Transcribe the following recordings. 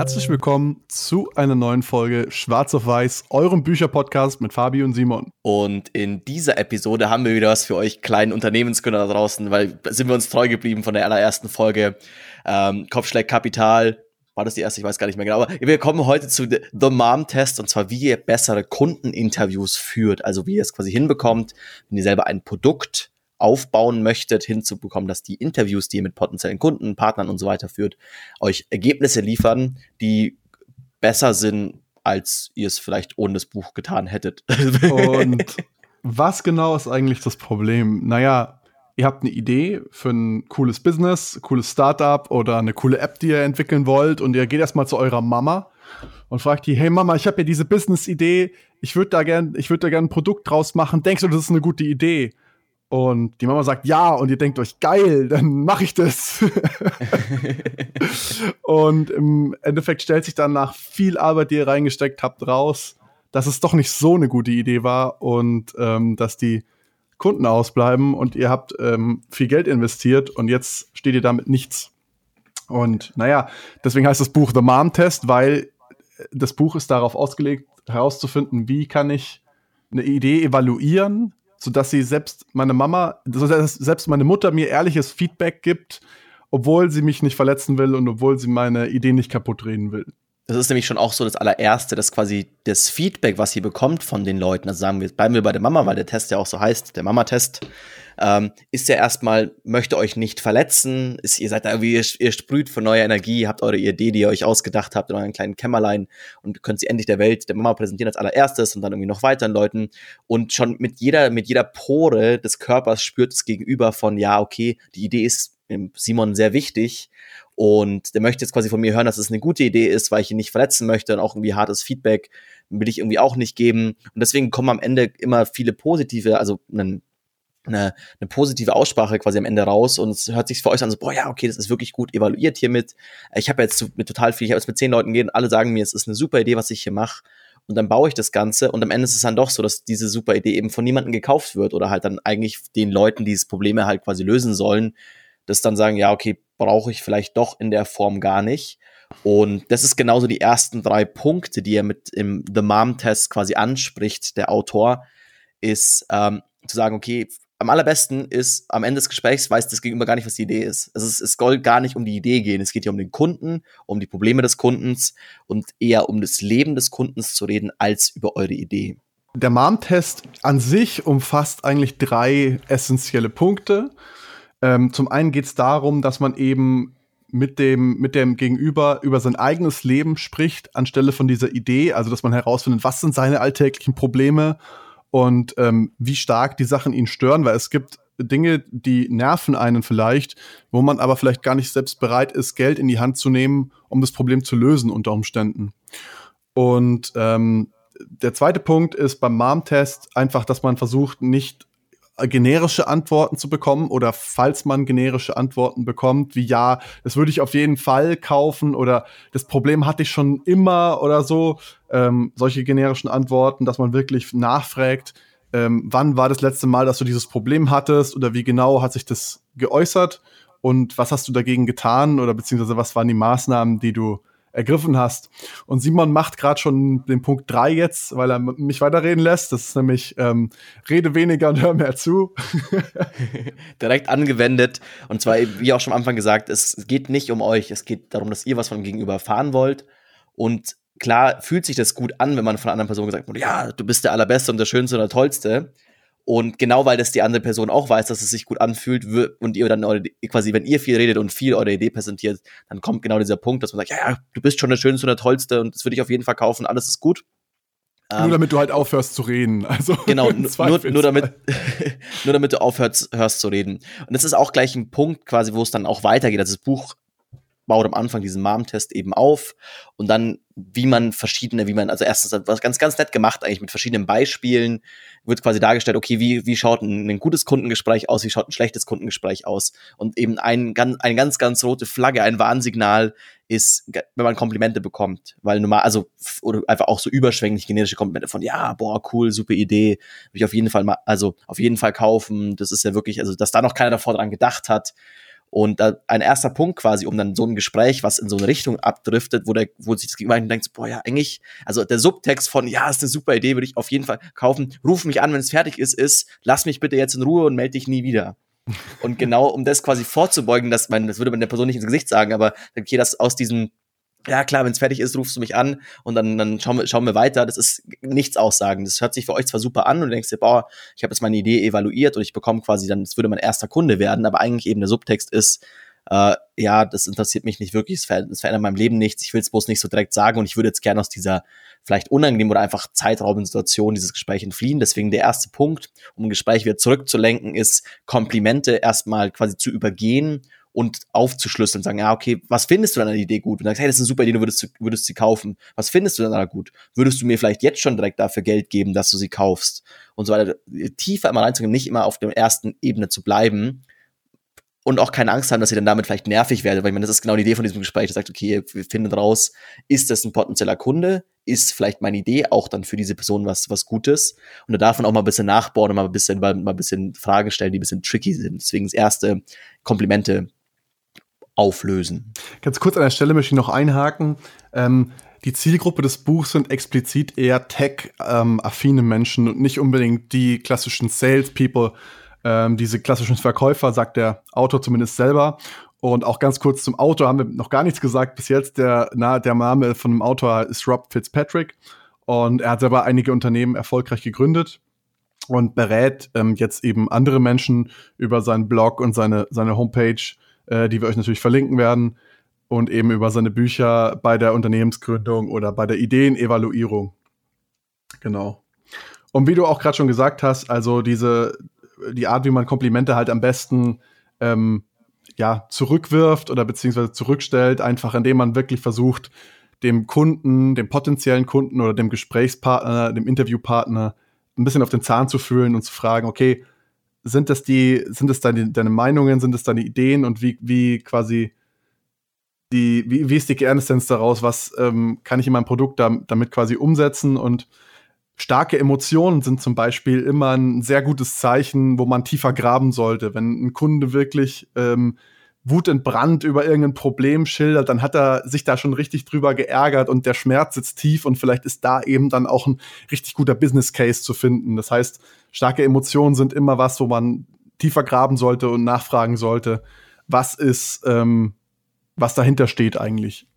herzlich willkommen zu einer neuen Folge Schwarz auf Weiß, eurem Bücherpodcast mit Fabi und Simon. Und in dieser Episode haben wir wieder was für euch kleinen Unternehmensgründer da draußen, weil sind wir uns treu geblieben von der allerersten Folge. Ähm, Kopfschläg Kapital, war das die erste? Ich weiß gar nicht mehr genau. Aber wir kommen heute zu The Mom Test und zwar, wie ihr bessere Kundeninterviews führt. Also wie ihr es quasi hinbekommt, wenn ihr selber ein Produkt aufbauen möchtet, hinzubekommen, dass die Interviews, die ihr mit potenziellen Kunden, Partnern und so weiter führt, euch Ergebnisse liefern, die besser sind, als ihr es vielleicht ohne das Buch getan hättet. Und was genau ist eigentlich das Problem? Naja, ihr habt eine Idee für ein cooles Business, cooles Startup oder eine coole App, die ihr entwickeln wollt und ihr geht erstmal zu eurer Mama und fragt die, hey Mama, ich habe ja diese Business-Idee, ich würde da gern, ich gern ein Produkt draus machen, denkst du, das ist eine gute Idee? Und die Mama sagt ja und ihr denkt euch, geil, dann mache ich das. und im Endeffekt stellt sich dann nach viel Arbeit, die ihr reingesteckt habt, raus, dass es doch nicht so eine gute Idee war und ähm, dass die Kunden ausbleiben und ihr habt ähm, viel Geld investiert und jetzt steht ihr damit nichts. Und naja, deswegen heißt das Buch The Mom Test, weil das Buch ist darauf ausgelegt, herauszufinden, wie kann ich eine Idee evaluieren, sodass sie selbst meine Mama, sodass selbst meine Mutter mir ehrliches Feedback gibt, obwohl sie mich nicht verletzen will und obwohl sie meine Idee nicht kaputt reden will. Das ist nämlich schon auch so das allererste, dass quasi das Feedback, was ihr bekommt von den Leuten, also sagen wir, bleiben wir bei der Mama, weil der Test ja auch so heißt, der Mama-Test, ähm, ist ja erstmal, möchte euch nicht verletzen, ist, ihr seid da irgendwie, ihr, ihr sprüht von neuer Energie, habt eure Idee, die ihr euch ausgedacht habt in euren kleinen Kämmerlein und könnt sie endlich der Welt, der Mama präsentieren als allererstes und dann irgendwie noch weiteren Leuten. Und schon mit jeder, mit jeder Pore des Körpers spürt es gegenüber von, ja, okay, die Idee ist Simon sehr wichtig. Und der möchte jetzt quasi von mir hören, dass es eine gute Idee ist, weil ich ihn nicht verletzen möchte und auch irgendwie hartes Feedback will ich irgendwie auch nicht geben. Und deswegen kommen am Ende immer viele positive, also einen eine, eine positive Aussprache quasi am Ende raus und es hört sich für euch an so, boah, ja, okay, das ist wirklich gut evaluiert hiermit. Ich habe jetzt mit total viel, ich habe jetzt mit zehn Leuten gehen, alle sagen mir, es ist eine super Idee, was ich hier mache. Und dann baue ich das Ganze und am Ende ist es dann doch so, dass diese super Idee eben von niemandem gekauft wird oder halt dann eigentlich den Leuten, die diese Probleme halt quasi lösen sollen, das dann sagen, ja, okay, brauche ich vielleicht doch in der Form gar nicht. Und das ist genauso die ersten drei Punkte, die er mit im The Mom-Test quasi anspricht, der Autor, ist ähm, zu sagen, okay, am allerbesten ist, am Ende des Gesprächs weiß das Gegenüber gar nicht, was die Idee ist. Also es, es soll gar nicht um die Idee gehen. Es geht hier um den Kunden, um die Probleme des Kundens und eher um das Leben des Kundens zu reden, als über eure Idee. Der MAM-Test an sich umfasst eigentlich drei essentielle Punkte. Ähm, zum einen geht es darum, dass man eben mit dem, mit dem Gegenüber über sein eigenes Leben spricht, anstelle von dieser Idee, also dass man herausfindet, was sind seine alltäglichen Probleme und ähm, wie stark die Sachen ihn stören, weil es gibt Dinge, die nerven einen vielleicht, wo man aber vielleicht gar nicht selbst bereit ist, Geld in die Hand zu nehmen, um das Problem zu lösen unter Umständen. Und ähm, der zweite Punkt ist beim Mom-Test einfach, dass man versucht, nicht generische Antworten zu bekommen oder falls man generische Antworten bekommt, wie ja, das würde ich auf jeden Fall kaufen oder das Problem hatte ich schon immer oder so, ähm, solche generischen Antworten, dass man wirklich nachfragt, ähm, wann war das letzte Mal, dass du dieses Problem hattest oder wie genau hat sich das geäußert und was hast du dagegen getan oder beziehungsweise was waren die Maßnahmen, die du ergriffen hast. Und Simon macht gerade schon den Punkt drei jetzt, weil er mich weiterreden lässt. Das ist nämlich ähm, rede weniger und hör mehr zu. Direkt angewendet. Und zwar, wie auch schon am Anfang gesagt, es geht nicht um euch. Es geht darum, dass ihr was von Gegenüber erfahren wollt. Und klar fühlt sich das gut an, wenn man von einer anderen Person gesagt wird, ja, du bist der Allerbeste und der Schönste und der Tollste. Und genau weil das die andere Person auch weiß, dass es sich gut anfühlt und ihr dann eure, quasi, wenn ihr viel redet und viel eure Idee präsentiert, dann kommt genau dieser Punkt, dass man sagt, ja, ja, du bist schon der Schönste und der Tollste und das würde ich auf jeden Fall kaufen, alles ist gut. Nur ähm, damit du halt aufhörst zu reden. Also genau, nur, nur, damit, nur damit du aufhörst hörst zu reden. Und das ist auch gleich ein Punkt, quasi, wo es dann auch weitergeht. Also das Buch baut am Anfang diesen Mom-Test eben auf und dann, wie man verschiedene, wie man, also erstens was ganz, ganz nett gemacht eigentlich mit verschiedenen Beispielen, wird quasi dargestellt, okay, wie, wie schaut ein, ein gutes Kundengespräch aus, wie schaut ein schlechtes Kundengespräch aus? Und eben ein, eine ganz, ganz rote Flagge, ein Warnsignal ist, wenn man Komplimente bekommt, weil normal, also, oder einfach auch so überschwänglich generische Komplimente von, ja, boah, cool, super Idee, will ich auf jeden Fall mal, also, auf jeden Fall kaufen, das ist ja wirklich, also, dass da noch keiner davor dran gedacht hat, Und ein erster Punkt quasi, um dann so ein Gespräch, was in so eine Richtung abdriftet, wo der, wo sich das Gegenüber denkt, boah, ja, eigentlich, also der Subtext von, ja, ist eine super Idee, würde ich auf jeden Fall kaufen. Ruf mich an, wenn es fertig ist, ist, lass mich bitte jetzt in Ruhe und melde dich nie wieder. Und genau um das quasi vorzubeugen, dass man, das würde man der Person nicht ins Gesicht sagen, aber okay, dass aus diesem ja klar, wenn es fertig ist, rufst du mich an und dann, dann schauen, wir, schauen wir weiter. Das ist nichts aussagen. Das hört sich für euch zwar super an und du denkst dir, boah, ich habe jetzt meine Idee evaluiert und ich bekomme quasi dann, das würde mein erster Kunde werden, aber eigentlich eben der Subtext ist, äh, ja, das interessiert mich nicht wirklich, es verändert, es verändert meinem Leben nichts, ich will es bloß nicht so direkt sagen und ich würde jetzt gerne aus dieser vielleicht unangenehmen oder einfach zeitraubenden Situation dieses Gespräch entfliehen. Deswegen der erste Punkt, um ein Gespräch wieder zurückzulenken, ist Komplimente erstmal quasi zu übergehen und aufzuschlüsseln, sagen, ja, okay, was findest du an der Idee gut? Und sagst, hey, das ist eine super Idee, du würdest, würdest sie kaufen. Was findest du da gut? Würdest du mir vielleicht jetzt schon direkt dafür Geld geben, dass du sie kaufst? Und so weiter. Tiefer immer reinzugehen, nicht immer auf der ersten Ebene zu bleiben, und auch keine Angst haben, dass ihr dann damit vielleicht nervig werdet, weil ich meine, das ist genau die Idee von diesem Gespräch. Das sagt, okay, wir finden raus, ist das ein potenzieller Kunde? Ist vielleicht meine Idee auch dann für diese Person was, was Gutes? Und da darf man auch mal ein bisschen nachbauen und mal ein bisschen, mal ein bisschen Fragen stellen, die ein bisschen tricky sind. Deswegen das erste Komplimente auflösen. Ganz kurz an der Stelle möchte ich noch einhaken. Ähm, die Zielgruppe des Buchs sind explizit eher tech-affine ähm, Menschen und nicht unbedingt die klassischen Salespeople, ähm, diese klassischen Verkäufer, sagt der Autor zumindest selber. Und auch ganz kurz zum Autor haben wir noch gar nichts gesagt bis jetzt. Der, na, der Name von dem Autor ist Rob Fitzpatrick und er hat selber einige Unternehmen erfolgreich gegründet und berät ähm, jetzt eben andere Menschen über seinen Blog und seine, seine Homepage äh, die wir euch natürlich verlinken werden. Und eben über seine Bücher bei der Unternehmensgründung oder bei der Ideenevaluierung. Genau. Und wie du auch gerade schon gesagt hast, also diese, die Art, wie man Komplimente halt am besten ähm, ja, zurückwirft oder beziehungsweise zurückstellt, einfach indem man wirklich versucht, dem Kunden, dem potenziellen Kunden oder dem Gesprächspartner, dem Interviewpartner ein bisschen auf den Zahn zu fühlen und zu fragen, okay, sind das die, sind das deine, deine Meinungen, sind das deine Ideen und wie, wie quasi die, wie, wie ist die Kernessenz daraus, was ähm, kann ich in meinem Produkt da, damit quasi umsetzen und starke Emotionen sind zum Beispiel immer ein sehr gutes Zeichen, wo man tiefer graben sollte. Wenn ein Kunde wirklich ähm, wutentbrannt über irgendein Problem schildert, dann hat er sich da schon richtig drüber geärgert und der Schmerz sitzt tief und vielleicht ist da eben dann auch ein richtig guter Business Case zu finden. Das heißt, starke Emotionen sind immer was, wo man tiefer graben sollte und nachfragen sollte, was ist, ähm, was dahinter steht eigentlich.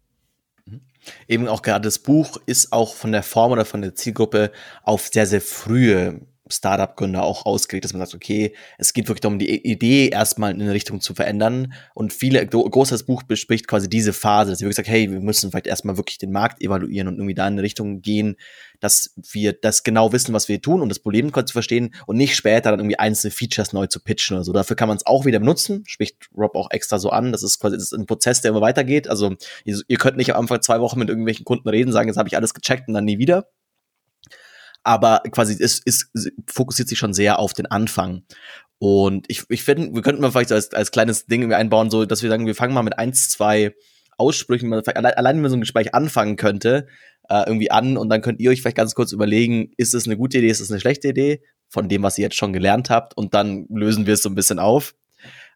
Mhm. Eben auch gerade das Buch ist auch von der Form oder von der Zielgruppe auf sehr, sehr frühe Startup-Gründer auch ausgelegt, dass man sagt, okay, es geht wirklich darum, die Idee erstmal in eine Richtung zu verändern. Und viele, großes Buch bespricht quasi diese Phase, dass sie wirklich sagt, hey, wir müssen vielleicht erstmal wirklich den Markt evaluieren und irgendwie da in eine Richtung gehen, dass wir das genau wissen, was wir tun und das Problem zu verstehen und nicht später dann irgendwie einzelne Features neu zu pitchen oder so. Dafür kann man es auch wieder benutzen, spricht Rob auch extra so an. Das ist quasi das ist ein Prozess, der immer weitergeht. Also ihr, ihr könnt nicht am Anfang zwei Wochen mit irgendwelchen Kunden reden, sagen, jetzt habe ich alles gecheckt und dann nie wieder aber quasi es, es fokussiert sich schon sehr auf den Anfang. Und ich, ich finde, wir könnten mal vielleicht als, als kleines Ding einbauen, so dass wir sagen, wir fangen mal mit eins, zwei Aussprüchen, allein, allein wenn man so ein Gespräch anfangen könnte, äh, irgendwie an und dann könnt ihr euch vielleicht ganz kurz überlegen, ist es eine gute Idee, ist es eine schlechte Idee von dem, was ihr jetzt schon gelernt habt und dann lösen wir es so ein bisschen auf.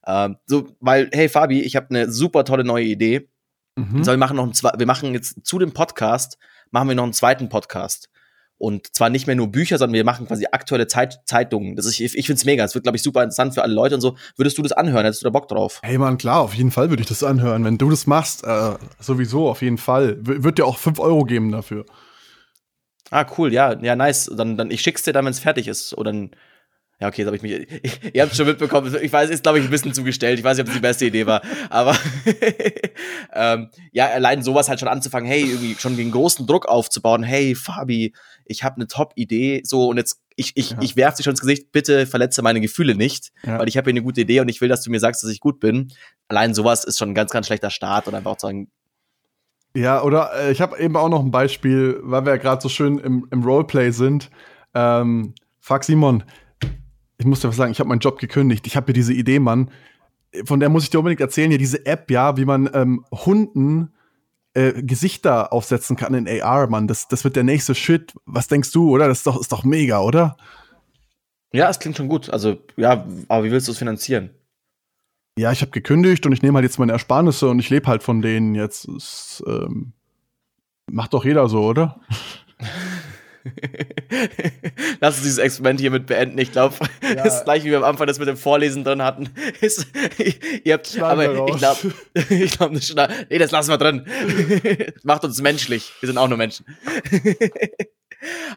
Ähm, so, weil, hey Fabi, ich habe eine super tolle neue Idee. Mhm. So, wir machen noch einen, wir machen jetzt zu dem Podcast, machen wir noch einen zweiten Podcast. Und zwar nicht mehr nur Bücher, sondern wir machen quasi aktuelle Zeit Zeitungen. Das ist, ich, ich finde es mega. Es wird, glaube ich, super interessant für alle Leute und so. Würdest du das anhören? Hättest du da Bock drauf? Hey Mann, klar, auf jeden Fall würde ich das anhören. Wenn du das machst, äh, sowieso, auf jeden Fall. W wird dir auch 5 Euro geben dafür. Ah, cool, ja, ja, nice. Dann, dann ich schick's dir dann, wenn es fertig ist. Oder dann ja, okay, jetzt habe ich mich. Ich, ihr habt schon mitbekommen. Ich weiß, ist, glaube ich, ein bisschen zugestellt. Ich weiß nicht, ob das die beste Idee war. Aber ähm, ja, allein sowas halt schon anzufangen, hey, irgendwie schon den großen Druck aufzubauen, hey, Fabi, ich habe eine Top-Idee, so und jetzt, ich, ich, ja. ich werf dir schon ins Gesicht, bitte verletze meine Gefühle nicht, ja. weil ich habe hier eine gute Idee und ich will, dass du mir sagst, dass ich gut bin. Allein sowas ist schon ein ganz, ganz schlechter Start und einfach auch sagen, ja, oder äh, ich habe eben auch noch ein Beispiel, weil wir ja gerade so schön im, im Roleplay sind. Ähm, fuck Simon, ich muss dir was sagen, ich habe meinen Job gekündigt. Ich habe hier diese Idee, Mann. Von der muss ich dir unbedingt erzählen, hier diese App, ja, wie man ähm, Hunden äh, Gesichter aufsetzen kann in AR, Mann. Das, das wird der nächste Shit. Was denkst du, oder? Das ist doch, ist doch mega, oder? Ja, es klingt schon gut. Also, ja, aber wie willst du es finanzieren? ja, ich habe gekündigt und ich nehme halt jetzt meine Ersparnisse und ich lebe halt von denen jetzt. Ist, ähm, macht doch jeder so, oder? Lass uns dieses Experiment hiermit beenden. Ich glaube, ja. das ist gleich wie wir am Anfang das mit dem Vorlesen drin hatten. Ist, ihr habt, Schneiden aber ich glaube, ich glaube, nee, das lassen wir drin. Macht uns menschlich. Wir sind auch nur Menschen.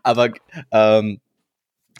aber ähm,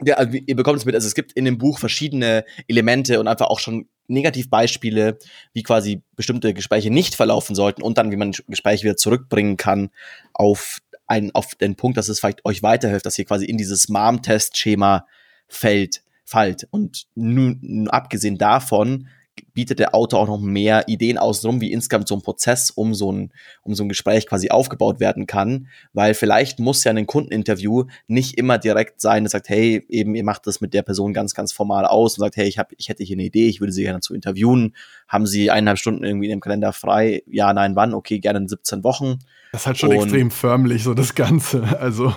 ja, also ihr bekommt es mit, also es gibt in dem Buch verschiedene Elemente und einfach auch schon Negativbeispiele, wie quasi bestimmte Gespräche nicht verlaufen sollten und dann, wie man Gespräche wieder zurückbringen kann auf einen, auf den Punkt, dass es vielleicht euch weiterhilft, dass ihr quasi in dieses Mom-Test-Schema fällt, fallt. Und nun, abgesehen davon bietet der Autor auch noch mehr Ideen außenrum, wie insgesamt so ein Prozess um so ein, um so ein Gespräch quasi aufgebaut werden kann, weil vielleicht muss ja ein Kundeninterview nicht immer direkt sein, das sagt, hey, eben, ihr macht das mit der Person ganz, ganz formal aus und sagt, hey, ich, hab, ich hätte hier eine Idee, ich würde sie gerne zu interviewen, haben sie eineinhalb Stunden irgendwie in dem Kalender frei, ja, nein, wann, okay, gerne in 17 Wochen. Das ist halt schon und extrem förmlich, so das Ganze, also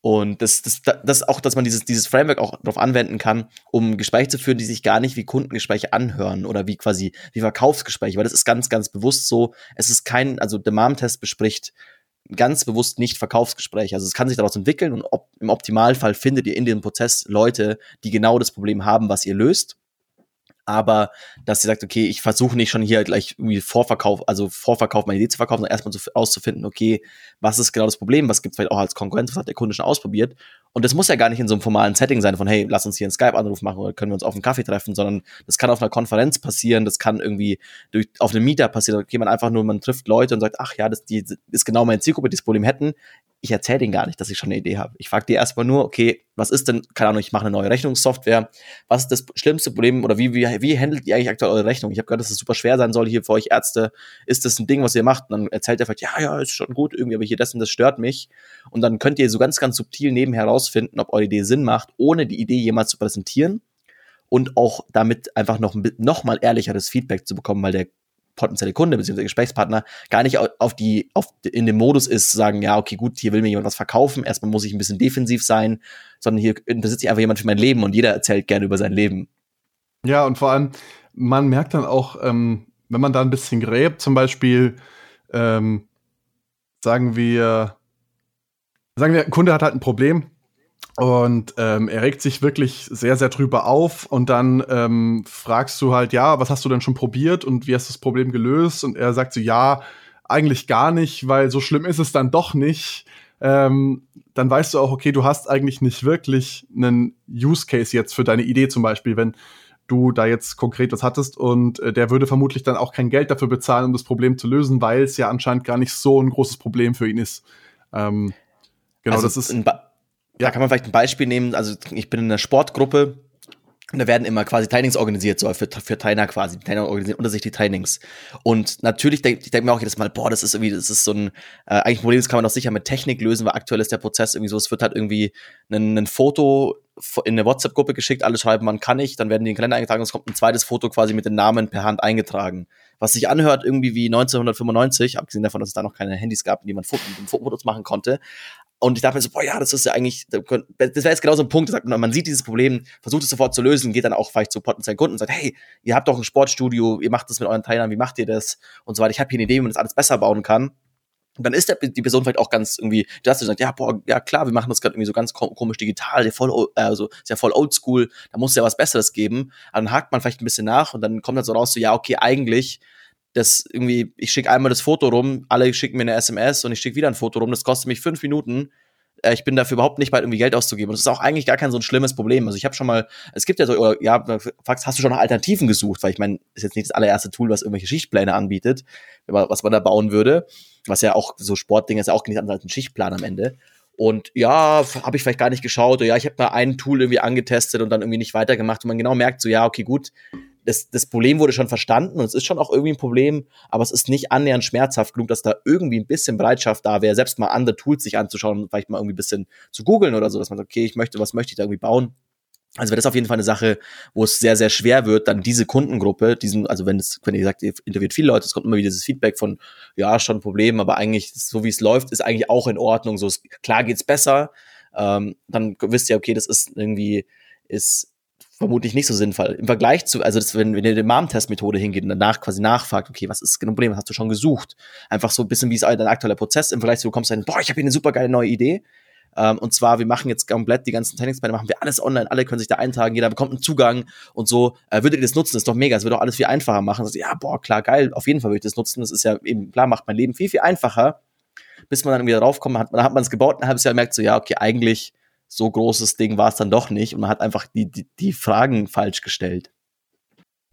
und das, das, das auch, dass man dieses, dieses Framework auch darauf anwenden kann, um Gespräche zu führen, die sich gar nicht wie Kundengespräche anhören oder wie quasi wie Verkaufsgespräche, weil das ist ganz, ganz bewusst so. Es ist kein, also der MAM-Test bespricht ganz bewusst nicht Verkaufsgespräche. Also es kann sich daraus entwickeln und ob, im Optimalfall findet ihr in dem Prozess Leute, die genau das Problem haben, was ihr löst aber dass sie sagt, okay, ich versuche nicht schon hier gleich irgendwie Vorverkauf, also Vorverkauf meine Idee zu verkaufen, sondern erstmal so auszufinden, okay, was ist genau das Problem, was gibt es vielleicht auch als Konkurrenz, was hat der Kunde schon ausprobiert. Und das muss ja gar nicht in so einem formalen Setting sein von, hey, lass uns hier einen Skype-Anruf machen oder können wir uns auf einen Kaffee treffen, sondern das kann auf einer Konferenz passieren, das kann irgendwie durch, auf einem Mieter passieren, okay, man einfach nur, man trifft Leute und sagt, ach ja, das die, ist genau meine Zielgruppe, die das Problem hätten ich erzähle denen gar nicht, dass ich schon eine Idee habe. Ich frage die erstmal nur, okay, was ist denn, keine Ahnung, ich mache eine neue Rechnungssoftware. Was ist das schlimmste Problem oder wie, wie, wie handelt ihr eigentlich aktuell eure Rechnung? Ich habe gehört, dass es super schwer sein soll hier für euch Ärzte. Ist das ein Ding, was ihr macht? Und dann erzählt er vielleicht, ja, ja, ist schon gut irgendwie, aber hier das und das stört mich. Und dann könnt ihr so ganz, ganz subtil nebenher herausfinden, ob eure Idee Sinn macht, ohne die Idee jemals zu präsentieren und auch damit einfach noch, noch mal ehrlicheres Feedback zu bekommen, weil der potenzielle Kunde bzw. Gesprächspartner gar nicht auf die, auf, in dem Modus ist, zu sagen, ja, okay, gut, hier will mir jemand was verkaufen, erstmal muss ich ein bisschen defensiv sein, sondern hier besitze ich einfach jemand für mein Leben und jeder erzählt gerne über sein Leben. Ja, und vor allem, man merkt dann auch, ähm, wenn man da ein bisschen gräbt, zum Beispiel, ähm, sagen wir, sagen wir, ein Kunde hat halt ein Problem, und ähm, er regt sich wirklich sehr, sehr drüber auf. Und dann ähm, fragst du halt, ja, was hast du denn schon probiert und wie hast du das Problem gelöst? Und er sagt so, ja, eigentlich gar nicht, weil so schlimm ist es dann doch nicht. Ähm, dann weißt du auch, okay, du hast eigentlich nicht wirklich einen Use Case jetzt für deine Idee zum Beispiel, wenn du da jetzt konkret was hattest und äh, der würde vermutlich dann auch kein Geld dafür bezahlen, um das Problem zu lösen, weil es ja anscheinend gar nicht so ein großes Problem für ihn ist. Ähm, genau, also das ist. Ein ja, kann man vielleicht ein Beispiel nehmen. Also ich bin in einer Sportgruppe und da werden immer quasi Trainings organisiert, so für, für Trainer quasi. Die Trainer organisieren unter sich die Trainings. Und natürlich denke ich denk mir auch jedes Mal, boah, das ist irgendwie, das ist so ein, äh, eigentlich ein Problem, das kann man auch sicher mit Technik lösen, weil aktuell ist der Prozess irgendwie so, es wird halt irgendwie ein, ein Foto in eine WhatsApp-Gruppe geschickt, alle schreiben, man kann nicht, dann werden die in den Kalender eingetragen und es kommt ein zweites Foto quasi mit den Namen per Hand eingetragen. Was sich anhört irgendwie wie 1995, abgesehen davon, dass es da noch keine Handys gab, denen man Fotos machen konnte. Und ich dachte mir so, boah, ja, das ist ja eigentlich, das wäre jetzt genau so ein Punkt, sagt man, man sieht dieses Problem, versucht es sofort zu lösen, geht dann auch vielleicht zu potenziellen Kunden und sagt, hey, ihr habt doch ein Sportstudio, ihr macht das mit euren Teilnehmern, wie macht ihr das? Und so weiter. Ich habe hier eine Idee, wie man das alles besser bauen kann. Und dann ist der, die Person vielleicht auch ganz irgendwie, du hast gesagt, ja, boah, ja klar, wir machen das gerade irgendwie so ganz komisch digital, voll, also ist ja voll oldschool, da muss es ja was Besseres geben. Dann hakt man vielleicht ein bisschen nach und dann kommt dann so raus, so, ja, okay, eigentlich das irgendwie, ich schicke einmal das Foto rum, alle schicken mir eine SMS und ich schicke wieder ein Foto rum, das kostet mich fünf Minuten. Äh, ich bin dafür überhaupt nicht bald irgendwie Geld auszugeben. Und das ist auch eigentlich gar kein so ein schlimmes Problem. Also ich habe schon mal, es gibt ja so, oder ja, fragst, hast du schon nach Alternativen gesucht? Weil ich meine, ist jetzt nicht das allererste Tool, was irgendwelche Schichtpläne anbietet, was man da bauen würde. Was ja auch so Sportdinge ist ja auch nicht anders als ein Schichtplan am Ende. Und ja, habe ich vielleicht gar nicht geschaut. Oder ja, ich habe mal ein Tool irgendwie angetestet und dann irgendwie nicht weitergemacht. Und man genau merkt so, ja, okay, gut, das, das Problem wurde schon verstanden und es ist schon auch irgendwie ein Problem, aber es ist nicht annähernd schmerzhaft genug, dass da irgendwie ein bisschen Bereitschaft da wäre, selbst mal andere Tools sich anzuschauen und vielleicht mal irgendwie ein bisschen zu googeln oder so, dass man sagt, okay, ich möchte, was möchte ich da irgendwie bauen? Also wäre das auf jeden Fall eine Sache, wo es sehr, sehr schwer wird, dann diese Kundengruppe, diesen, also wenn es, wenn ihr sagt, ihr interviewt viele Leute, es kommt immer wieder dieses Feedback von, ja, schon ein Problem, aber eigentlich, so wie es läuft, ist eigentlich auch in Ordnung. So, klar geht's besser. Ähm, dann wisst ihr, okay, das ist irgendwie, ist vermutlich nicht so sinnvoll. Im Vergleich zu, also das, wenn, wenn ihr die Mom-Test-Methode hingeht und danach quasi nachfragt, okay, was ist das Problem, was hast du schon gesucht? Einfach so ein bisschen, wie ist dein aktueller Prozess im Vergleich zu, du kommst dann, boah, ich habe hier eine super geile neue Idee. Ähm, und zwar, wir machen jetzt komplett die ganzen Trainingspläne, machen wir alles online, alle können sich da eintragen, jeder bekommt einen Zugang und so. Äh, würdet ihr das nutzen? Das ist doch mega, das würde doch alles viel einfacher machen. Also, ja, boah, klar, geil, auf jeden Fall würde ich das nutzen. Das ist ja eben, klar, macht mein Leben viel, viel einfacher. Bis man dann wieder draufkommt, hat, dann hat man es gebaut, ein halbes Jahr merkt so, ja, okay, eigentlich so großes Ding war es dann doch nicht und man hat einfach die, die, die Fragen falsch gestellt.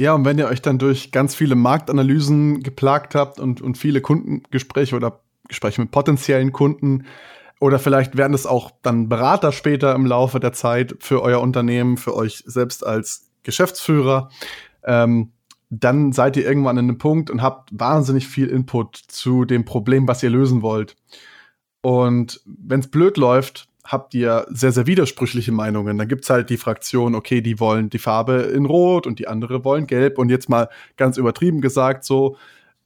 Ja, und wenn ihr euch dann durch ganz viele Marktanalysen geplagt habt und, und viele Kundengespräche oder Gespräche mit potenziellen Kunden oder vielleicht werden es auch dann Berater später im Laufe der Zeit für euer Unternehmen, für euch selbst als Geschäftsführer, ähm, dann seid ihr irgendwann an einem Punkt und habt wahnsinnig viel Input zu dem Problem, was ihr lösen wollt. Und wenn es blöd läuft, habt ihr sehr, sehr widersprüchliche Meinungen. Dann gibt's halt die Fraktion, okay, die wollen die Farbe in Rot und die andere wollen Gelb. Und jetzt mal ganz übertrieben gesagt, so,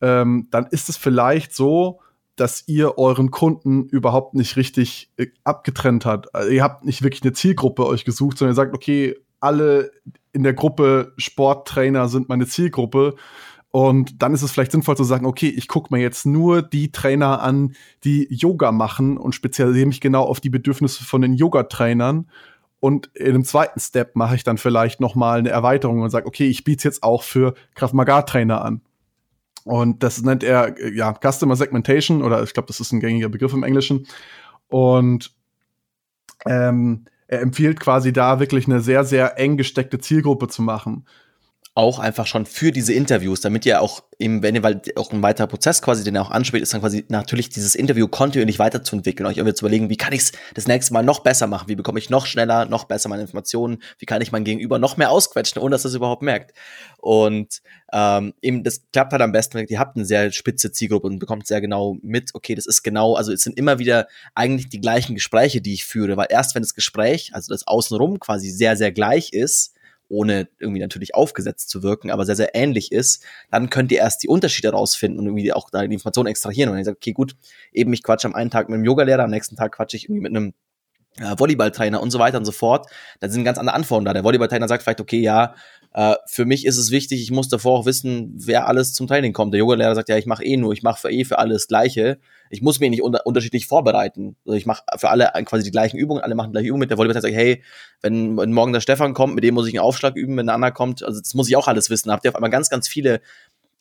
ähm, dann ist es vielleicht so, dass ihr euren Kunden überhaupt nicht richtig äh, abgetrennt habt. Also ihr habt nicht wirklich eine Zielgruppe euch gesucht, sondern ihr sagt, okay, alle in der Gruppe Sporttrainer sind meine Zielgruppe und dann ist es vielleicht sinnvoll zu sagen, okay, ich gucke mir jetzt nur die Trainer an, die Yoga machen und spezialisiere mich genau auf die Bedürfnisse von den Yoga-Trainern. Und in einem zweiten Step mache ich dann vielleicht noch mal eine Erweiterung und sage, okay, ich biete es jetzt auch für Krav Maga Trainer an. Und das nennt er ja Customer Segmentation oder ich glaube, das ist ein gängiger Begriff im Englischen. Und ähm, er empfiehlt quasi da wirklich eine sehr, sehr eng gesteckte Zielgruppe zu machen auch einfach schon für diese Interviews, damit ihr auch im, wenn ihr, weil auch ein weiterer Prozess quasi, den er auch anspricht, ist dann quasi natürlich dieses Interview kontinuierlich weiterzuentwickeln, euch irgendwie zu überlegen, wie kann ich es das nächste Mal noch besser machen, wie bekomme ich noch schneller, noch besser meine Informationen, wie kann ich mein Gegenüber noch mehr ausquetschen, ohne dass es überhaupt merkt. Und ähm, eben, das klappt halt am besten, ihr habt eine sehr spitze Zielgruppe und bekommt sehr genau mit, okay, das ist genau, also es sind immer wieder eigentlich die gleichen Gespräche, die ich führe, weil erst wenn das Gespräch, also das Außenrum quasi sehr, sehr gleich ist, ohne irgendwie natürlich aufgesetzt zu wirken, aber sehr, sehr ähnlich ist, dann könnt ihr erst die Unterschiede rausfinden und irgendwie auch da die Informationen extrahieren. Und ihr sagt, okay, gut, eben ich quatsche am einen Tag mit einem Yogalehrer, am nächsten Tag quatsche ich irgendwie mit einem äh, Volleyballtrainer und so weiter und so fort. Da sind ganz andere Anforderungen da. Der Volleyballtrainer sagt vielleicht, okay, ja, äh, für mich ist es wichtig, ich muss davor auch wissen, wer alles zum Training kommt. Der Yogalehrer sagt, ja, ich mache eh nur, ich mache eh für alles Gleiche. Ich muss mich nicht unter unterschiedlich vorbereiten. Also ich mache für alle quasi die gleichen Übungen, alle machen die gleiche Übung mit. Der Volleyballtrainer sagt, hey, wenn, wenn morgen der Stefan kommt, mit dem muss ich einen Aufschlag üben, wenn der Anna kommt, also das muss ich auch alles wissen. Habt ihr auf einmal ganz, ganz viele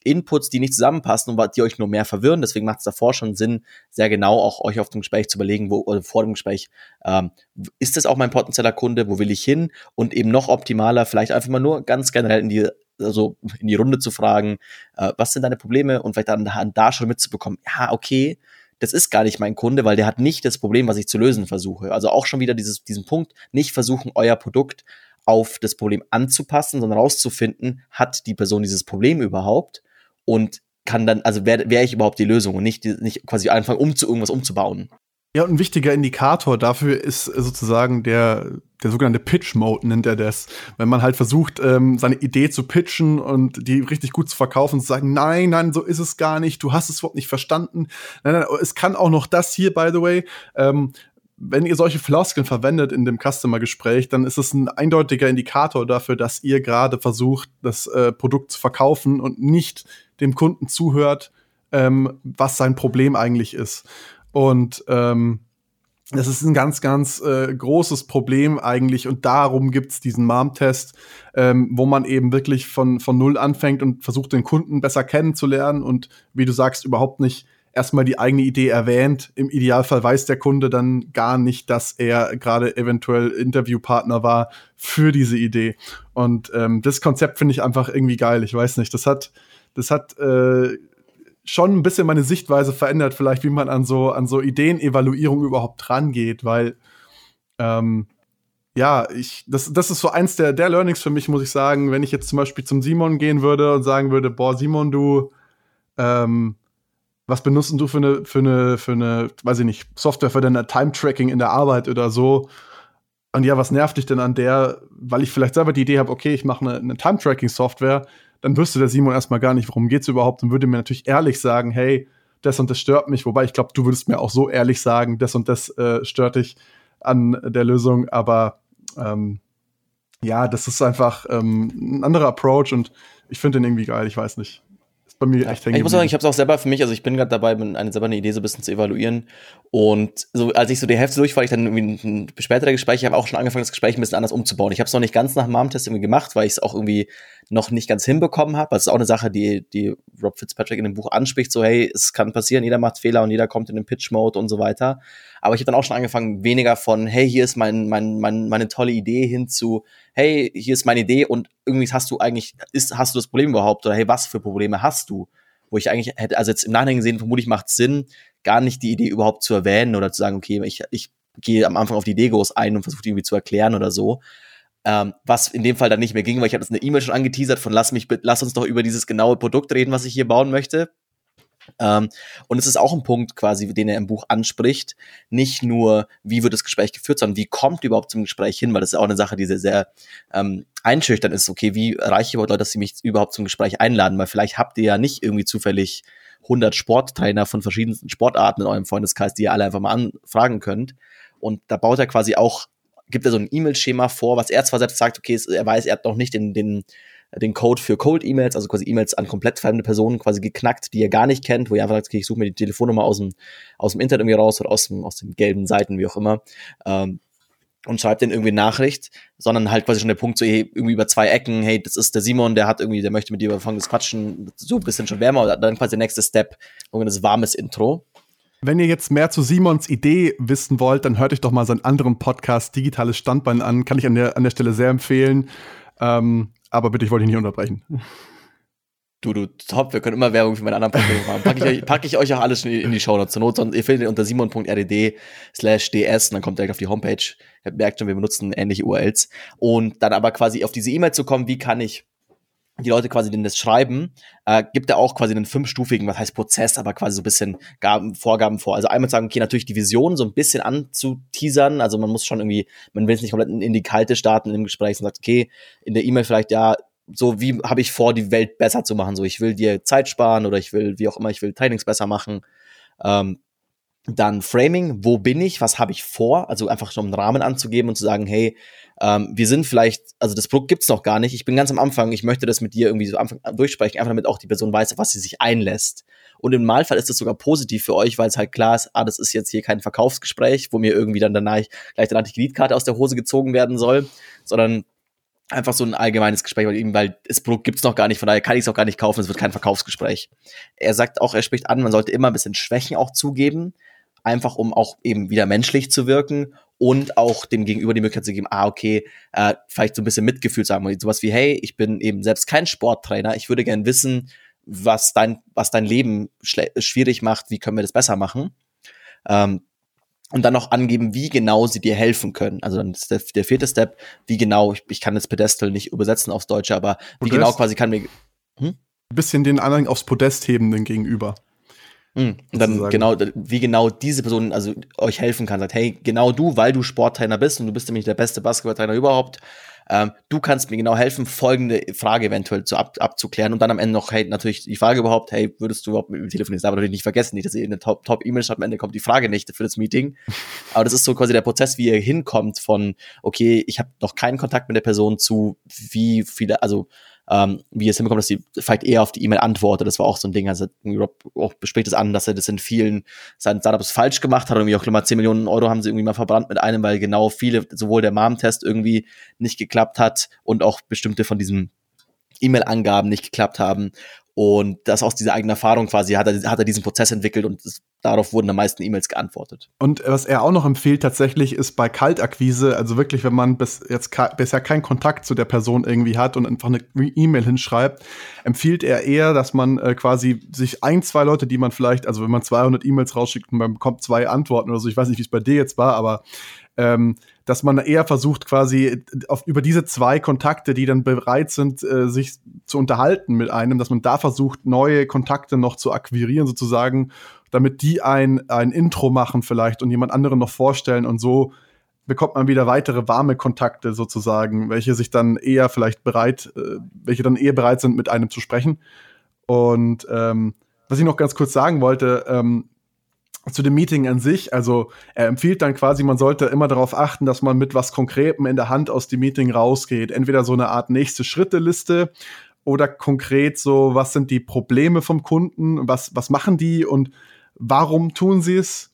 Inputs, die nicht zusammenpassen und die euch nur mehr verwirren. Deswegen macht es davor schon Sinn, sehr genau auch euch auf dem Gespräch zu überlegen, wo oder vor dem Gespräch, ähm, ist das auch mein potenzieller Kunde, wo will ich hin? Und eben noch optimaler, vielleicht einfach mal nur ganz generell in die also in die Runde zu fragen, äh, was sind deine Probleme und vielleicht dann da schon mitzubekommen, ja, okay, das ist gar nicht mein Kunde, weil der hat nicht das Problem, was ich zu lösen versuche. Also auch schon wieder dieses, diesen Punkt, nicht versuchen, euer Produkt auf das Problem anzupassen, sondern rauszufinden, hat die Person dieses Problem überhaupt und kann dann, also wäre wär ich überhaupt die Lösung und nicht, nicht quasi anfangen, um zu irgendwas umzubauen. Ja, und ein wichtiger Indikator dafür ist sozusagen der, der sogenannte Pitch-Mode, nennt er das. Wenn man halt versucht, ähm, seine Idee zu pitchen und die richtig gut zu verkaufen, zu sagen, nein, nein, so ist es gar nicht, du hast es überhaupt nicht verstanden. Nein, nein, es kann auch noch das hier, by the way. Ähm, wenn ihr solche Floskeln verwendet in dem Customer-Gespräch, dann ist es ein eindeutiger Indikator dafür, dass ihr gerade versucht, das äh, Produkt zu verkaufen und nicht dem Kunden zuhört, ähm, was sein Problem eigentlich ist. Und ähm, das ist ein ganz, ganz äh, großes Problem eigentlich und darum gibt's diesen MARM-Test, ähm, wo man eben wirklich von, von Null anfängt und versucht, den Kunden besser kennenzulernen und wie du sagst, überhaupt nicht erstmal die eigene Idee erwähnt. Im Idealfall weiß der Kunde dann gar nicht, dass er gerade eventuell Interviewpartner war für diese Idee. Und ähm, das Konzept finde ich einfach irgendwie geil. Ich weiß nicht, das hat, das hat äh, schon ein bisschen meine Sichtweise verändert, vielleicht wie man an so an so Ideenevaluierung überhaupt rangeht, weil ähm, ja, ich, das, das ist so eins der, der Learnings für mich, muss ich sagen, wenn ich jetzt zum Beispiel zum Simon gehen würde und sagen würde, boah, Simon, du, ähm, was benutzt du für eine, für eine, für eine, weiß ich nicht, Software für deine Time-Tracking in der Arbeit oder so? Und ja, was nervt dich denn an der, weil ich vielleicht selber die Idee habe, okay, ich mache eine, eine Time-Tracking-Software, dann wüsste der Simon erstmal gar nicht, worum geht's überhaupt und würde mir natürlich ehrlich sagen, hey, das und das stört mich. Wobei ich glaube, du würdest mir auch so ehrlich sagen, das und das äh, stört dich an der Lösung. Aber ähm, ja, das ist einfach ähm, ein anderer Approach und ich finde den irgendwie geil, ich weiß nicht bei mir ja. echt hängen. Ich muss sagen, ich habe es auch selber für mich, also ich bin gerade dabei, eine selber eine Idee so ein bisschen zu evaluieren. Und so, als ich so die Hälfte durch war, ich dann irgendwie ein späterer Gespräch, ich habe auch schon angefangen, das Gespräch ein bisschen anders umzubauen. Ich habe es noch nicht ganz nach dem Mom-Test irgendwie gemacht, weil ich es auch irgendwie noch nicht ganz hinbekommen habe. Das ist auch eine Sache, die, die Rob Fitzpatrick in dem Buch anspricht, so hey, es kann passieren, jeder macht Fehler und jeder kommt in den Pitch-Mode und so weiter. Aber ich habe dann auch schon angefangen, weniger von, hey, hier ist mein, mein, mein, meine tolle Idee hin zu, hey, hier ist meine Idee und irgendwie hast du eigentlich, ist, hast du das Problem überhaupt oder hey, was für Probleme hast du? Wo ich eigentlich hätte, also jetzt im Nachhinein gesehen, vermutlich macht es Sinn, gar nicht die Idee überhaupt zu erwähnen oder zu sagen, okay, ich, ich gehe am Anfang auf die Idee groß ein und versuche die irgendwie zu erklären oder so. Ähm, was in dem Fall dann nicht mehr ging, weil ich in der E-Mail schon angeteasert von lass mich, lass uns doch über dieses genaue Produkt reden, was ich hier bauen möchte. Ähm, und es ist auch ein Punkt quasi, den er im Buch anspricht. Nicht nur, wie wird das Gespräch geführt, sondern wie kommt überhaupt zum Gespräch hin, weil das ist auch eine Sache, die sehr, sehr ähm, einschüchtern ist. Okay, wie erreiche ich überhaupt Leute, dass sie mich überhaupt zum Gespräch einladen? Weil vielleicht habt ihr ja nicht irgendwie zufällig 100 Sporttrainer von verschiedensten Sportarten in eurem Freundeskreis, die ihr alle einfach mal anfragen könnt. Und da baut er quasi auch, gibt er so ein E-Mail-Schema vor, was er zwar selbst sagt, okay, er weiß, er hat noch nicht den, den den Code für Cold-E-Mails, also quasi E-Mails an komplett fremde Personen quasi geknackt, die ihr gar nicht kennt, wo ihr einfach sagt, okay, ich suche mir die Telefonnummer aus dem, aus dem Internet irgendwie raus oder aus, dem, aus den gelben Seiten, wie auch immer. Ähm, und schreibt den irgendwie Nachricht, sondern halt quasi schon der Punkt so, hey, irgendwie über zwei Ecken, hey, das ist der Simon, der hat irgendwie, der möchte mit dir über folgendes quatschen, so ein bisschen schon wärmer, und dann quasi der nächste Step, das warmes Intro. Wenn ihr jetzt mehr zu Simons Idee wissen wollt, dann hört euch doch mal seinen anderen Podcast Digitales Standbein an. Kann ich an der, an der Stelle sehr empfehlen. Ähm, aber bitte, ich wollte dich nicht unterbrechen. Du, du, top, wir können immer Werbung für meine anderen Podcasts machen. Packe ich, pack ich euch auch alles in die Show Notes. Zur Not, ihr findet den unter simon.rdd slash ds und dann kommt direkt auf die Homepage. Ihr merkt schon, wir benutzen ähnliche URLs. Und dann aber quasi auf diese E-Mail zu kommen, wie kann ich die Leute quasi denen das schreiben, äh, gibt er auch quasi einen fünfstufigen, was heißt Prozess, aber quasi so ein bisschen Gaben, Vorgaben vor. Also einmal sagen, okay, natürlich die Vision so ein bisschen anzuteasern, also man muss schon irgendwie, man will es nicht komplett in die kalte starten im Gespräch und sagt, okay, in der E-Mail vielleicht, ja, so wie habe ich vor, die Welt besser zu machen, so ich will dir Zeit sparen oder ich will, wie auch immer, ich will Trainings besser machen. Ähm, dann Framing, wo bin ich, was habe ich vor, also einfach schon einen Rahmen anzugeben und zu sagen, hey, ähm, wir sind vielleicht, also das Produkt gibt's noch gar nicht, ich bin ganz am Anfang, ich möchte das mit dir irgendwie so Anfang durchsprechen, einfach damit auch die Person weiß, was sie sich einlässt. Und im Normalfall ist das sogar positiv für euch, weil es halt klar ist, ah, das ist jetzt hier kein Verkaufsgespräch, wo mir irgendwie dann danach gleich danach die Kreditkarte aus der Hose gezogen werden soll, sondern einfach so ein allgemeines Gespräch, weil, eben, weil das Produkt gibt's noch gar nicht, von daher kann ich es auch gar nicht kaufen, es wird kein Verkaufsgespräch. Er sagt auch, er spricht an, man sollte immer ein bisschen Schwächen auch zugeben, einfach um auch eben wieder menschlich zu wirken und auch dem Gegenüber die Möglichkeit zu geben, ah, okay, äh, vielleicht so ein bisschen Mitgefühl sagen wir, sowas wie, hey, ich bin eben selbst kein Sporttrainer, ich würde gern wissen, was dein, was dein Leben schwierig macht, wie können wir das besser machen? Ähm, und dann noch angeben, wie genau sie dir helfen können. Also dann ist der, der vierte Step, wie genau, ich, ich kann das Pedestal nicht übersetzen aufs Deutsche, aber wie genau quasi kann mir. Hm? Ein bisschen den anderen aufs Podest heben den gegenüber. Mhm. Und dann genau, wie genau diese Person also euch helfen kann, sagt, hey, genau du, weil du Sporttrainer bist und du bist nämlich der beste Basketballtrainer überhaupt, ähm, du kannst mir genau helfen, folgende Frage eventuell zu ab, abzuklären und dann am Ende noch, hey, natürlich die Frage überhaupt, hey, würdest du überhaupt mit mir telefonieren? Das darf natürlich nicht vergessen, nicht, dass ihr eine Top-E-Mail schreibt, am Ende kommt die Frage nicht für das Meeting. Aber das ist so quasi der Prozess, wie ihr hinkommt von, okay, ich habe noch keinen Kontakt mit der Person zu, wie viele, also ähm, wie es hinbekommt, dass sie vielleicht eher auf die E-Mail antwortet. Das war auch so ein Ding. Also Rob auch bespricht es an, dass er das in vielen seinen Startups falsch gemacht hat. Irgendwie auch mal 10 Millionen Euro haben sie irgendwie mal verbrannt mit einem, weil genau viele, sowohl der Mom-Test irgendwie nicht geklappt hat und auch bestimmte von diesen E-Mail-Angaben nicht geklappt haben. Und das aus dieser eigenen Erfahrung quasi hat er, hat er diesen Prozess entwickelt und es, darauf wurden am meisten E-Mails geantwortet. Und was er auch noch empfiehlt tatsächlich ist bei Kaltakquise, also wirklich, wenn man bis jetzt bisher keinen Kontakt zu der Person irgendwie hat und einfach eine E-Mail hinschreibt, empfiehlt er eher, dass man äh, quasi sich ein, zwei Leute, die man vielleicht, also wenn man 200 E-Mails rausschickt und man bekommt zwei Antworten oder so, ich weiß nicht, wie es bei dir jetzt war, aber ähm, dass man eher versucht, quasi auf, über diese zwei Kontakte, die dann bereit sind, äh, sich zu unterhalten mit einem, dass man da versucht, neue Kontakte noch zu akquirieren, sozusagen, damit die ein, ein Intro machen vielleicht und jemand anderen noch vorstellen und so bekommt man wieder weitere warme Kontakte sozusagen, welche sich dann eher vielleicht bereit, äh, welche dann eher bereit sind, mit einem zu sprechen. Und ähm, was ich noch ganz kurz sagen wollte, ähm, zu dem Meeting an sich. Also er empfiehlt dann quasi, man sollte immer darauf achten, dass man mit was Konkretem in der Hand aus dem Meeting rausgeht. Entweder so eine Art nächste Schritte-Liste oder konkret so, was sind die Probleme vom Kunden, was, was machen die und warum tun sie es?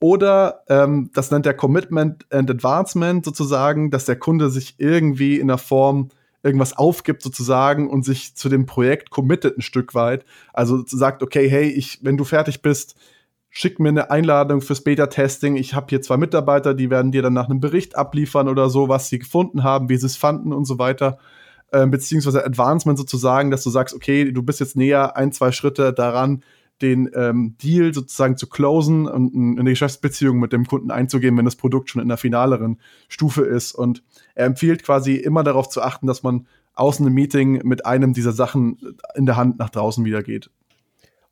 Oder ähm, das nennt er Commitment and Advancement sozusagen, dass der Kunde sich irgendwie in der Form irgendwas aufgibt sozusagen und sich zu dem Projekt committet ein Stück weit. Also sagt, okay, hey, ich, wenn du fertig bist, schick mir eine Einladung fürs Beta-Testing. Ich habe hier zwei Mitarbeiter, die werden dir dann nach einem Bericht abliefern oder so, was sie gefunden haben, wie sie es fanden und so weiter. Äh, beziehungsweise Advancement sozusagen, dass du sagst, okay, du bist jetzt näher ein, zwei Schritte daran, den ähm, Deal sozusagen zu closen und eine Geschäftsbeziehung mit dem Kunden einzugehen, wenn das Produkt schon in der finaleren Stufe ist. Und er empfiehlt quasi immer darauf zu achten, dass man außen im Meeting mit einem dieser Sachen in der Hand nach draußen wieder geht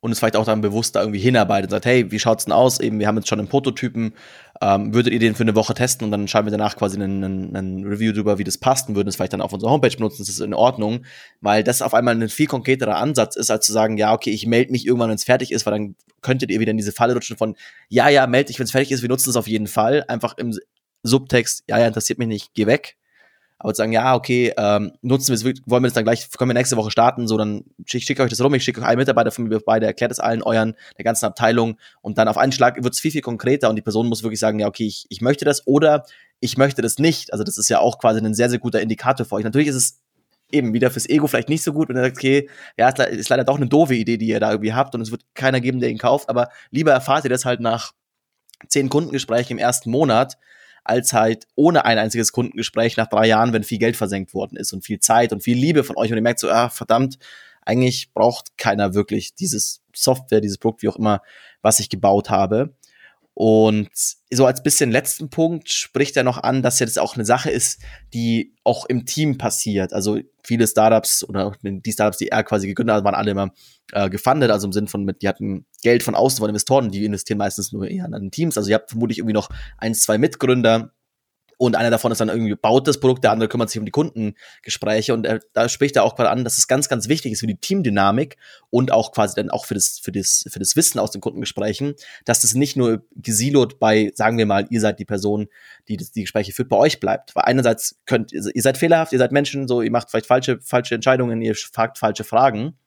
und es vielleicht auch dann bewusst da irgendwie hinarbeitet und sagt, hey, wie schaut's denn aus? Eben, wir haben jetzt schon einen Prototypen, ähm, würdet ihr den für eine Woche testen und dann schreiben wir danach quasi einen, einen, einen Review darüber, wie das passt und würden es vielleicht dann auf unserer Homepage benutzen, das ist in Ordnung, weil das auf einmal ein viel konkreterer Ansatz ist, als zu sagen, ja, okay, ich melde mich irgendwann, wenn es fertig ist, weil dann könntet ihr wieder in diese Falle rutschen von, ja, ja, melde dich, wenn es fertig ist, wir nutzen es auf jeden Fall, einfach im Subtext, ja, ja, interessiert mich nicht, geh weg aber zu sagen, ja, okay, ähm, nutzen wir es, wollen wir das dann gleich, können wir nächste Woche starten, so dann schicke schick euch das rum, ich schicke euch einen Mitarbeiter von mir beide, erklärt es allen euren, der ganzen Abteilung und dann auf einen Schlag wird es viel, viel konkreter und die Person muss wirklich sagen, ja, okay, ich, ich möchte das oder ich möchte das nicht. Also das ist ja auch quasi ein sehr, sehr guter Indikator für euch. Natürlich ist es eben wieder fürs Ego vielleicht nicht so gut, wenn ihr sagt, okay, ja, ist leider doch eine doofe Idee, die ihr da irgendwie habt und es wird keiner geben, der ihn kauft, aber lieber erfahrt ihr das halt nach zehn Kundengesprächen im ersten Monat, als halt ohne ein einziges Kundengespräch nach drei Jahren, wenn viel Geld versenkt worden ist und viel Zeit und viel Liebe von euch und ihr merkt so, ah, verdammt, eigentlich braucht keiner wirklich dieses Software, dieses Produkt, wie auch immer, was ich gebaut habe. Und so als bisschen letzten Punkt spricht er noch an, dass das auch eine Sache ist, die auch im Team passiert. Also viele Startups oder die Startups, die er quasi gegründet hat, waren alle immer äh, gefundet, also im Sinn von, mit, die hatten Geld von außen von Investoren, die investieren meistens nur eher an Teams. Also ihr habt vermutlich irgendwie noch ein, zwei Mitgründer, und einer davon ist dann irgendwie baut das Produkt, der andere kümmert sich um die Kundengespräche und er, da spricht er auch gerade an, dass es ganz, ganz wichtig ist für die Teamdynamik und auch quasi dann auch für das, für das, für das Wissen aus den Kundengesprächen, dass das nicht nur gesilot bei, sagen wir mal, ihr seid die Person, die die Gespräche führt, bei euch bleibt. Weil einerseits könnt, ihr seid fehlerhaft, ihr seid Menschen, so, ihr macht vielleicht falsche, falsche Entscheidungen, ihr fragt falsche Fragen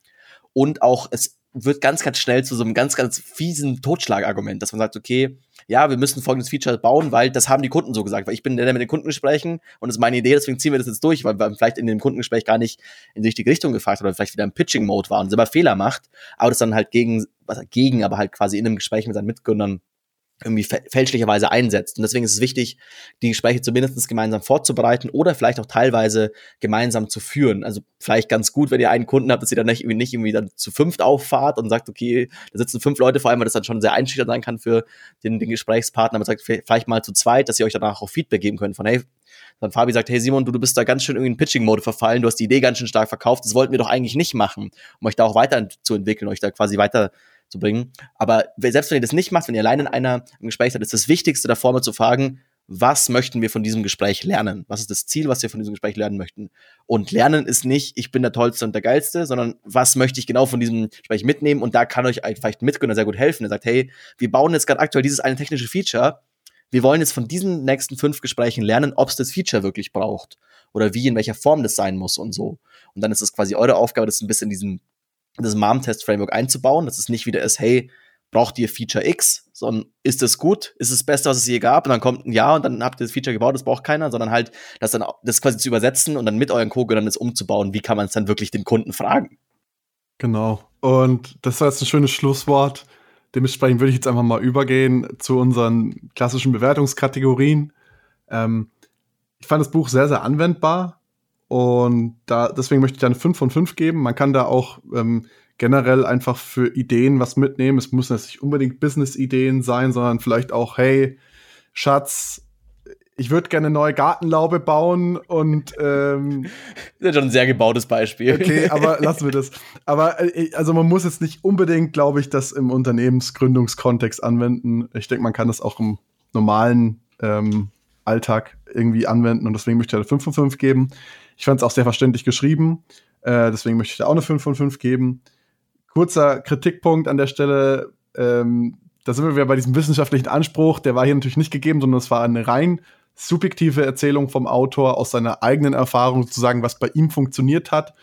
und auch es wird ganz, ganz schnell zu so einem ganz, ganz fiesen Totschlagargument, dass man sagt, okay, ja, wir müssen folgendes Feature bauen, weil das haben die Kunden so gesagt, weil ich bin der, der mit den Kunden sprechen und das ist meine Idee, deswegen ziehen wir das jetzt durch, weil wir vielleicht in dem Kundengespräch gar nicht in die richtige Richtung gefragt oder vielleicht wieder im Pitching-Mode waren und selber Fehler macht, aber das dann halt gegen, was gegen, aber halt quasi in einem Gespräch mit seinen Mitgründern irgendwie fälschlicherweise einsetzt. Und deswegen ist es wichtig, die Gespräche zumindest gemeinsam vorzubereiten oder vielleicht auch teilweise gemeinsam zu führen. Also vielleicht ganz gut, wenn ihr einen Kunden habt, dass ihr dann nicht irgendwie, nicht irgendwie dann zu fünft auffahrt und sagt, okay, da sitzen fünf Leute, vor allem, weil das dann schon sehr einschüchternd sein kann für den, den Gesprächspartner, aber sagt vielleicht mal zu zweit, dass ihr euch danach auch Feedback geben könnt von, hey, dann Fabi sagt, hey Simon, du, du bist da ganz schön irgendwie in Pitching-Mode verfallen, du hast die Idee ganz schön stark verkauft, das wollten wir doch eigentlich nicht machen, um euch da auch weiterzuentwickeln, euch da quasi weiter zu bringen. Aber selbst wenn ihr das nicht macht, wenn ihr allein in einer im Gespräch seid, ist das Wichtigste davor mal zu fragen, was möchten wir von diesem Gespräch lernen? Was ist das Ziel, was wir von diesem Gespräch lernen möchten? Und lernen ist nicht, ich bin der Tollste und der Geilste, sondern was möchte ich genau von diesem Gespräch mitnehmen? Und da kann euch vielleicht Mitgründer sehr gut helfen. Er sagt, hey, wir bauen jetzt gerade aktuell dieses eine technische Feature. Wir wollen jetzt von diesen nächsten fünf Gesprächen lernen, ob es das Feature wirklich braucht oder wie, in welcher Form das sein muss und so. Und dann ist es quasi eure Aufgabe, das ein bisschen diesen das MAM-Test-Framework einzubauen, dass es nicht wieder ist, hey, braucht ihr Feature X, sondern ist es gut, ist es das Beste, was es je gab, und dann kommt ein Ja und dann habt ihr das Feature gebaut, das braucht keiner, sondern halt das dann das quasi zu übersetzen und dann mit euren Co-Gönnern das umzubauen, wie kann man es dann wirklich den Kunden fragen. Genau. Und das war jetzt ein schönes Schlusswort. Dementsprechend würde ich jetzt einfach mal übergehen zu unseren klassischen Bewertungskategorien. Ähm, ich fand das Buch sehr, sehr anwendbar. Und da, deswegen möchte ich da eine 5 von 5 geben. Man kann da auch ähm, generell einfach für Ideen was mitnehmen. Es müssen jetzt nicht unbedingt Business-Ideen sein, sondern vielleicht auch, hey, Schatz, ich würde gerne eine neue Gartenlaube bauen und ähm, das ist schon ein sehr gebautes Beispiel. Okay, aber lassen wir das. Aber äh, also man muss jetzt nicht unbedingt, glaube ich, das im Unternehmensgründungskontext anwenden. Ich denke, man kann das auch im normalen ähm, Alltag irgendwie anwenden und deswegen möchte ich da 5 von 5 geben. Ich fand es auch sehr verständlich geschrieben, äh, deswegen möchte ich da auch eine 5 von 5 geben. Kurzer Kritikpunkt an der Stelle, ähm, da sind wir wieder bei diesem wissenschaftlichen Anspruch, der war hier natürlich nicht gegeben, sondern es war eine rein subjektive Erzählung vom Autor aus seiner eigenen Erfahrung, sozusagen, was bei ihm funktioniert hat.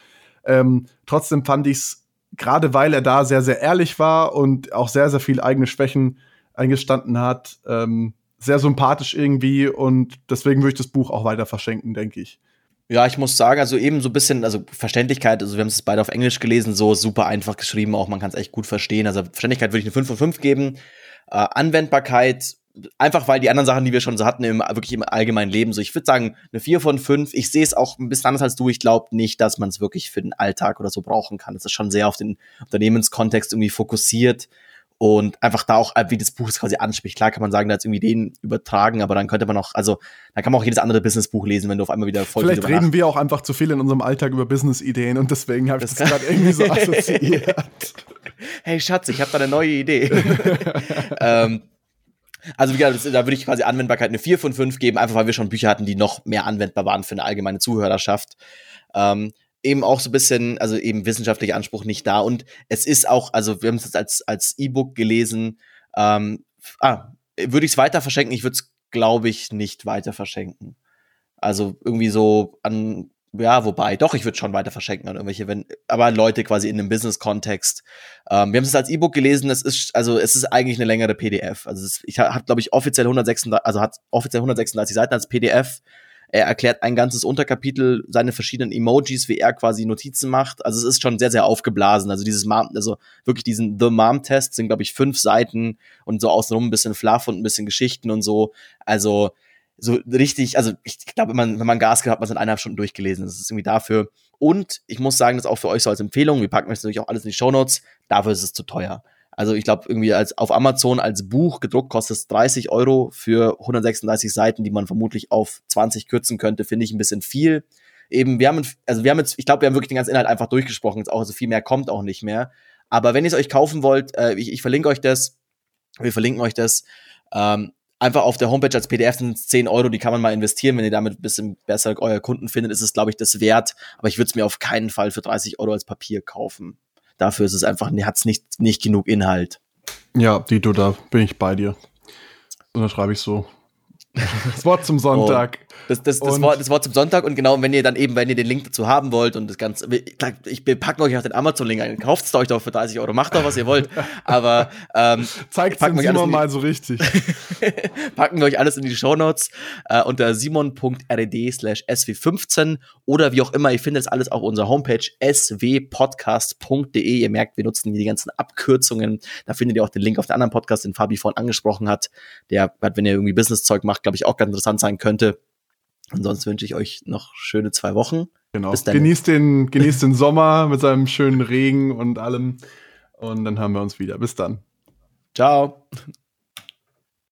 Ähm, trotzdem fand ich es, gerade weil er da sehr, sehr ehrlich war und auch sehr, sehr viel eigene Schwächen eingestanden hat, ähm, sehr sympathisch irgendwie und deswegen würde ich das Buch auch weiter verschenken, denke ich. Ja, ich muss sagen, also eben so ein bisschen, also Verständlichkeit, also wir haben es beide auf Englisch gelesen, so super einfach geschrieben, auch man kann es echt gut verstehen. Also Verständlichkeit würde ich eine 5 von 5 geben. Äh, Anwendbarkeit, einfach weil die anderen Sachen, die wir schon so hatten, im, wirklich im allgemeinen Leben, so ich würde sagen, eine 4 von 5. Ich sehe es auch ein bisschen anders als du. Ich glaube nicht, dass man es wirklich für den Alltag oder so brauchen kann. Es ist schon sehr auf den Unternehmenskontext irgendwie fokussiert und einfach da auch, wie das Buch es quasi anspricht. Klar kann man sagen, da hat irgendwie den übertragen, aber dann könnte man auch, also da kann man auch jedes andere Businessbuch lesen, wenn du auf einmal wieder voll Vielleicht reden wir auch einfach zu viel in unserem Alltag über Business-Ideen und deswegen habe ich das, das gerade irgendwie so assoziiert. hey Schatz, ich habe da eine neue Idee. ähm, also wie gesagt, da würde ich quasi Anwendbarkeit eine 4 von 5 geben, einfach weil wir schon Bücher hatten, die noch mehr anwendbar waren für eine allgemeine Zuhörerschaft. Ähm, eben auch so ein bisschen, also eben wissenschaftlicher Anspruch nicht da. Und es ist auch, also wir haben es jetzt als, als E-Book gelesen. Ähm, ah, würde ich es weiter verschenken? Ich würde es, glaube ich, nicht weiter verschenken. Also irgendwie so an, ja, wobei, doch, ich würde schon weiter verschenken an irgendwelche, wenn, aber Leute quasi in einem Business-Kontext. Ähm, wir haben es als E-Book gelesen, es ist, also es ist eigentlich eine längere PDF. Also es, ich habe, glaube ich, offiziell 136, also hat offiziell 136 Seiten als PDF. Er erklärt ein ganzes Unterkapitel, seine verschiedenen Emojis, wie er quasi Notizen macht. Also es ist schon sehr, sehr aufgeblasen. Also dieses Mom, also wirklich diesen The Mom-Test sind, glaube ich, fünf Seiten und so außenrum ein bisschen Fluff und ein bisschen Geschichten und so. Also so richtig, also ich glaube, wenn man, wenn man Gas gehabt, hat man es in eineinhalb Stunden durchgelesen. Das ist irgendwie dafür. Und ich muss sagen, das ist auch für euch so als Empfehlung. Wir packen euch natürlich auch alles in die Show Notes. Dafür ist es zu teuer. Also ich glaube, irgendwie als auf Amazon als Buch gedruckt kostet es 30 Euro für 136 Seiten, die man vermutlich auf 20 kürzen könnte, finde ich ein bisschen viel. Eben, wir haben, also wir haben jetzt, ich glaube, wir haben wirklich den ganzen Inhalt einfach durchgesprochen, jetzt auch, also viel mehr kommt auch nicht mehr. Aber wenn ihr es euch kaufen wollt, äh, ich, ich verlinke euch das, wir verlinken euch das. Ähm, einfach auf der Homepage als PDF sind es 10 Euro, die kann man mal investieren. Wenn ihr damit ein bisschen besser euer Kunden findet, ist es, glaube ich, das wert. Aber ich würde es mir auf keinen Fall für 30 Euro als Papier kaufen dafür ist es einfach, hat es nicht, nicht genug Inhalt. Ja, Dito, da bin ich bei dir. Und dann schreibe ich so. Das Wort zum Sonntag. Das, das, das, Wort, das Wort zum Sonntag und genau, wenn ihr dann eben, wenn ihr den Link dazu haben wollt und das Ganze, ich packe euch auch den Amazon-Link ein, kauft es euch doch für 30 Euro, macht doch, was ihr wollt, aber ähm, zeigt es Simon mal so richtig. packen wir euch alles in die Shownotes äh, unter simon.red slash sw15 oder wie auch immer, ihr findet es alles auf unserer Homepage swpodcast.de. Ihr merkt, wir nutzen die ganzen Abkürzungen, da findet ihr auch den Link auf den anderen Podcast, den Fabi vorhin angesprochen hat, der, wenn ihr irgendwie Business-Zeug macht, glaube ich, auch ganz interessant sein könnte. Ansonsten wünsche ich euch noch schöne zwei Wochen. Genau. Genießt den, genießt den Sommer mit seinem schönen Regen und allem. Und dann haben wir uns wieder. Bis dann. Ciao.